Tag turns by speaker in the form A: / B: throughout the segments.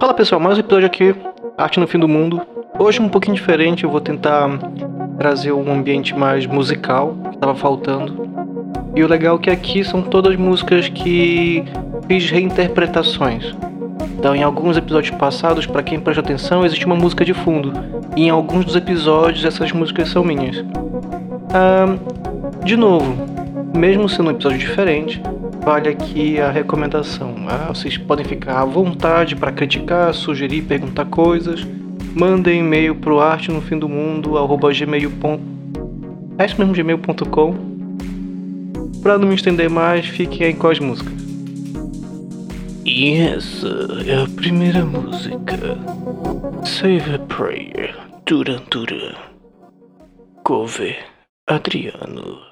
A: Fala pessoal, mais um episódio aqui, Arte no Fim do Mundo. Hoje um pouquinho diferente, eu vou tentar trazer um ambiente mais musical, que estava faltando. E o legal é que aqui são todas músicas que fiz reinterpretações. Então, em alguns episódios passados, para quem presta atenção, existe uma música de fundo. E em alguns dos episódios, essas músicas são minhas. Ah, de novo, mesmo sendo um episódio diferente, vale aqui a recomendação. Ah, vocês podem ficar à vontade para criticar, sugerir, perguntar coisas. Mandem e-mail pro arte no fim do mundo gmail.com. É isso mesmo, gmail.com. Para não me estender mais, fiquem aí com as músicas. E essa é a primeira música. Save a Prayer, Duran Duran. Cover, Adriano.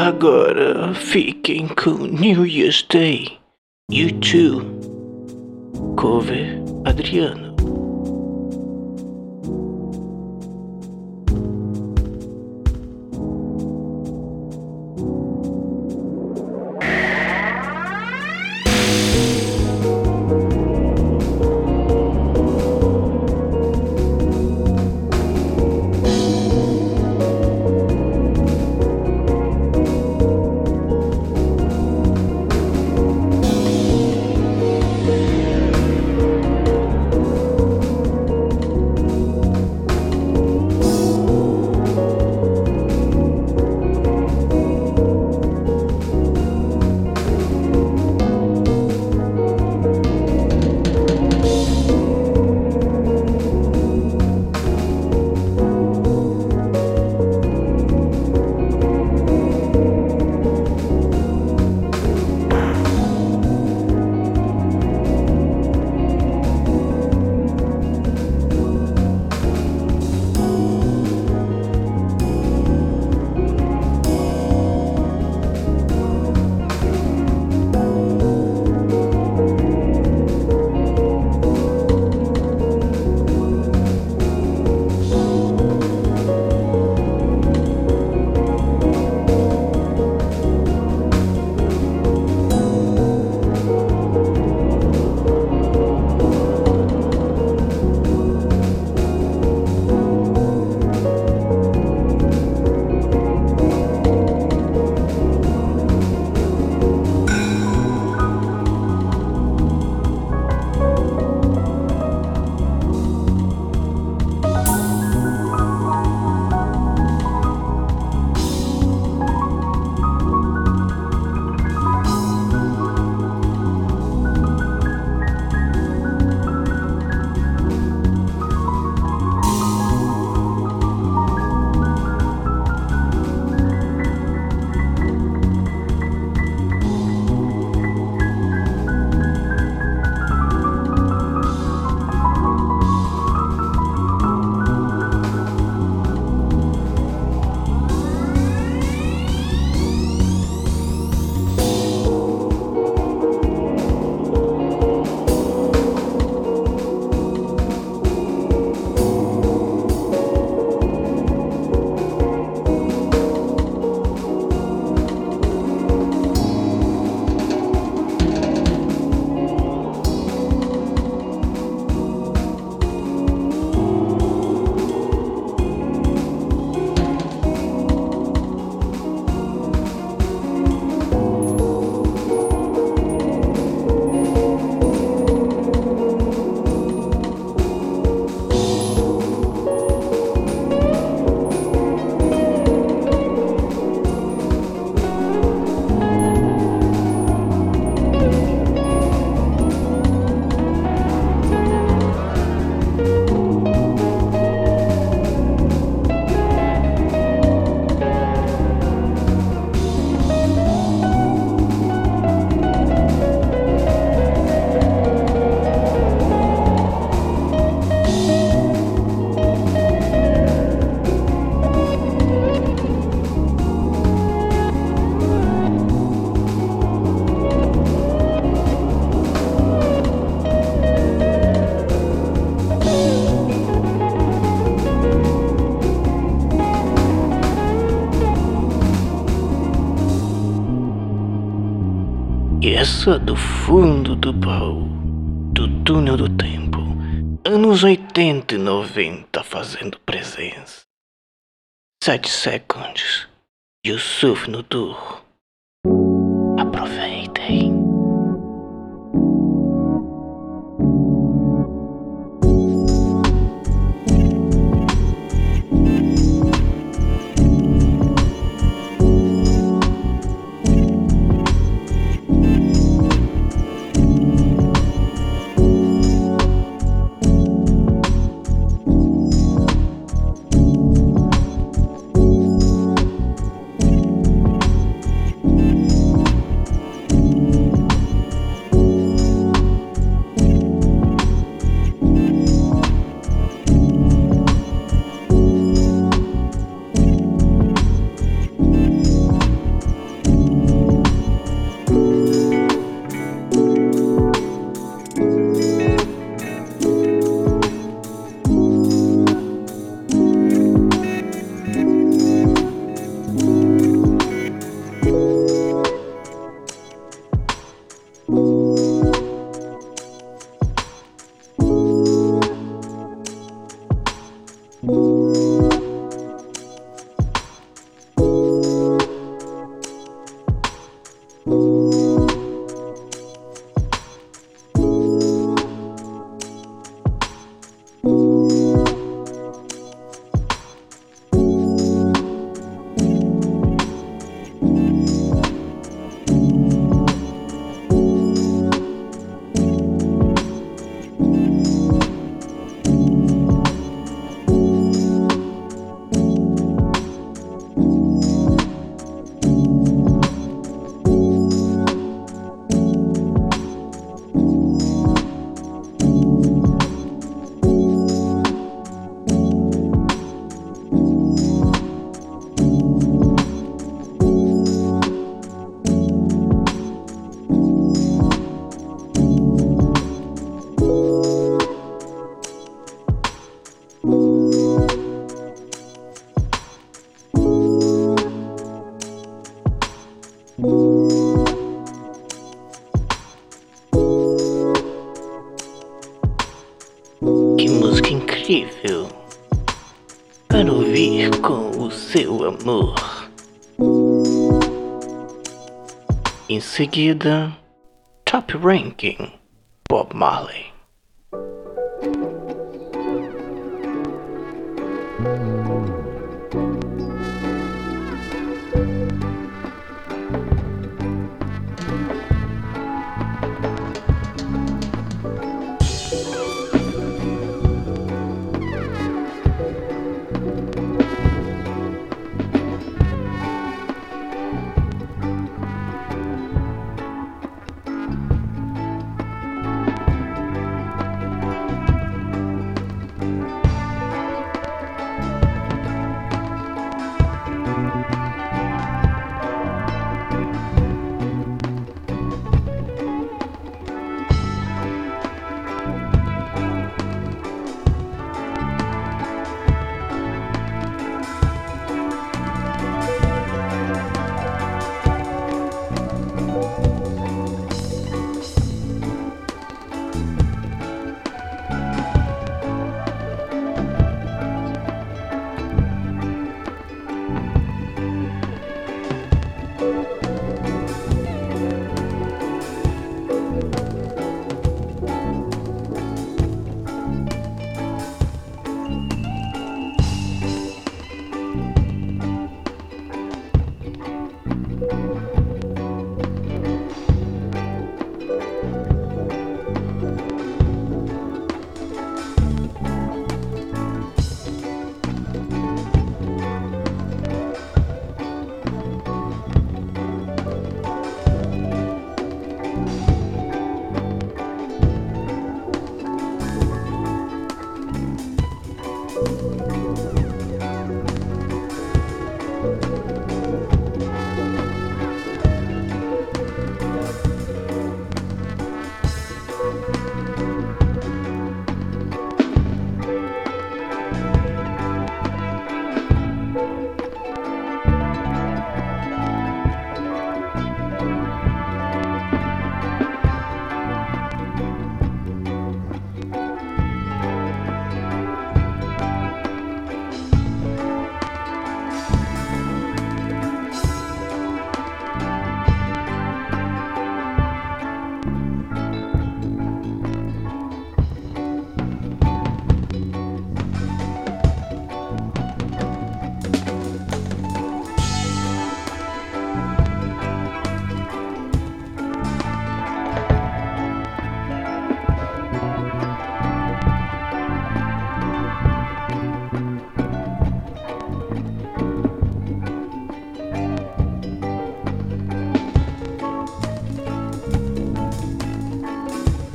A: Agora fiquem com New Year's Day. You too. Cover Adriano. E essa do fundo do baú, do túnel do tempo, anos 80 e 90 fazendo presença. Sete segundos. Yusuf Nudur. seguida, Top Ranking, Bob Marley.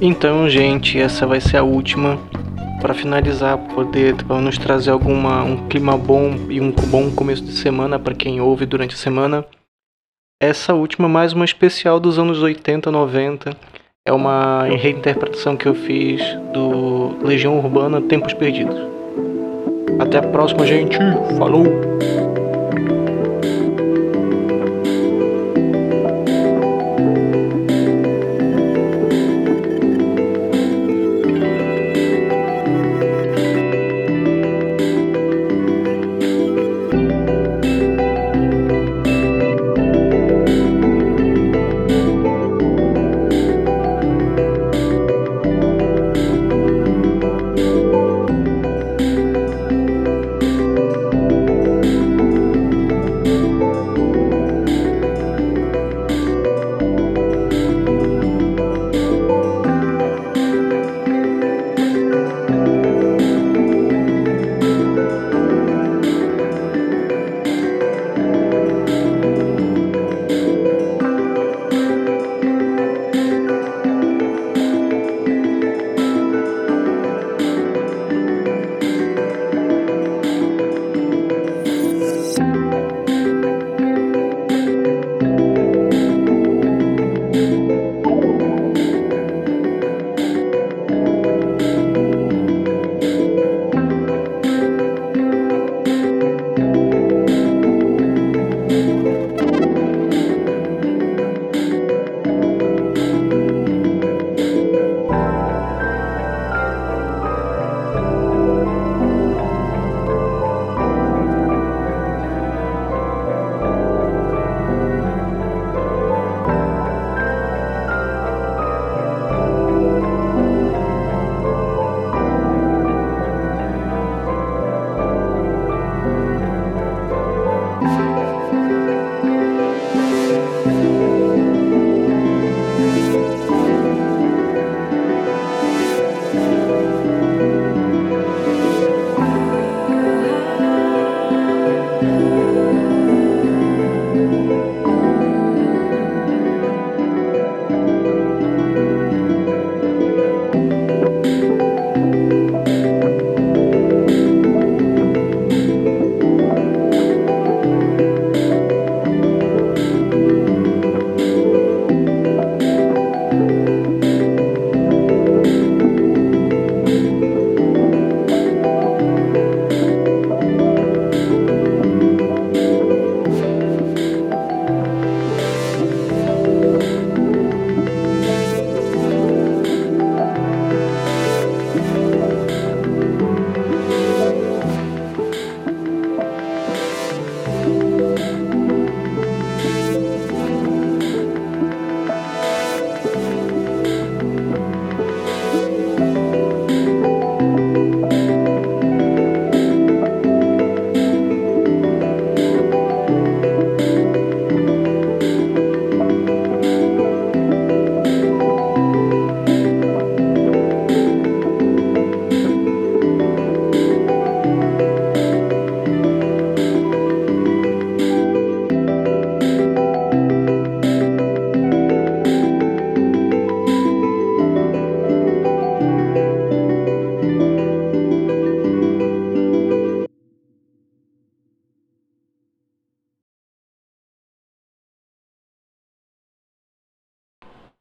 A: Então, gente, essa vai ser a última para finalizar, poder pra nos trazer alguma um clima bom e um bom começo de semana para quem ouve durante a semana. Essa última mais uma especial dos anos 80, 90. É uma reinterpretação que eu fiz do Legião Urbana Tempos Perdidos. Até a próxima, gente. Falou!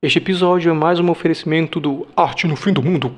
A: Este episódio é mais um oferecimento do Arte no Fim do Mundo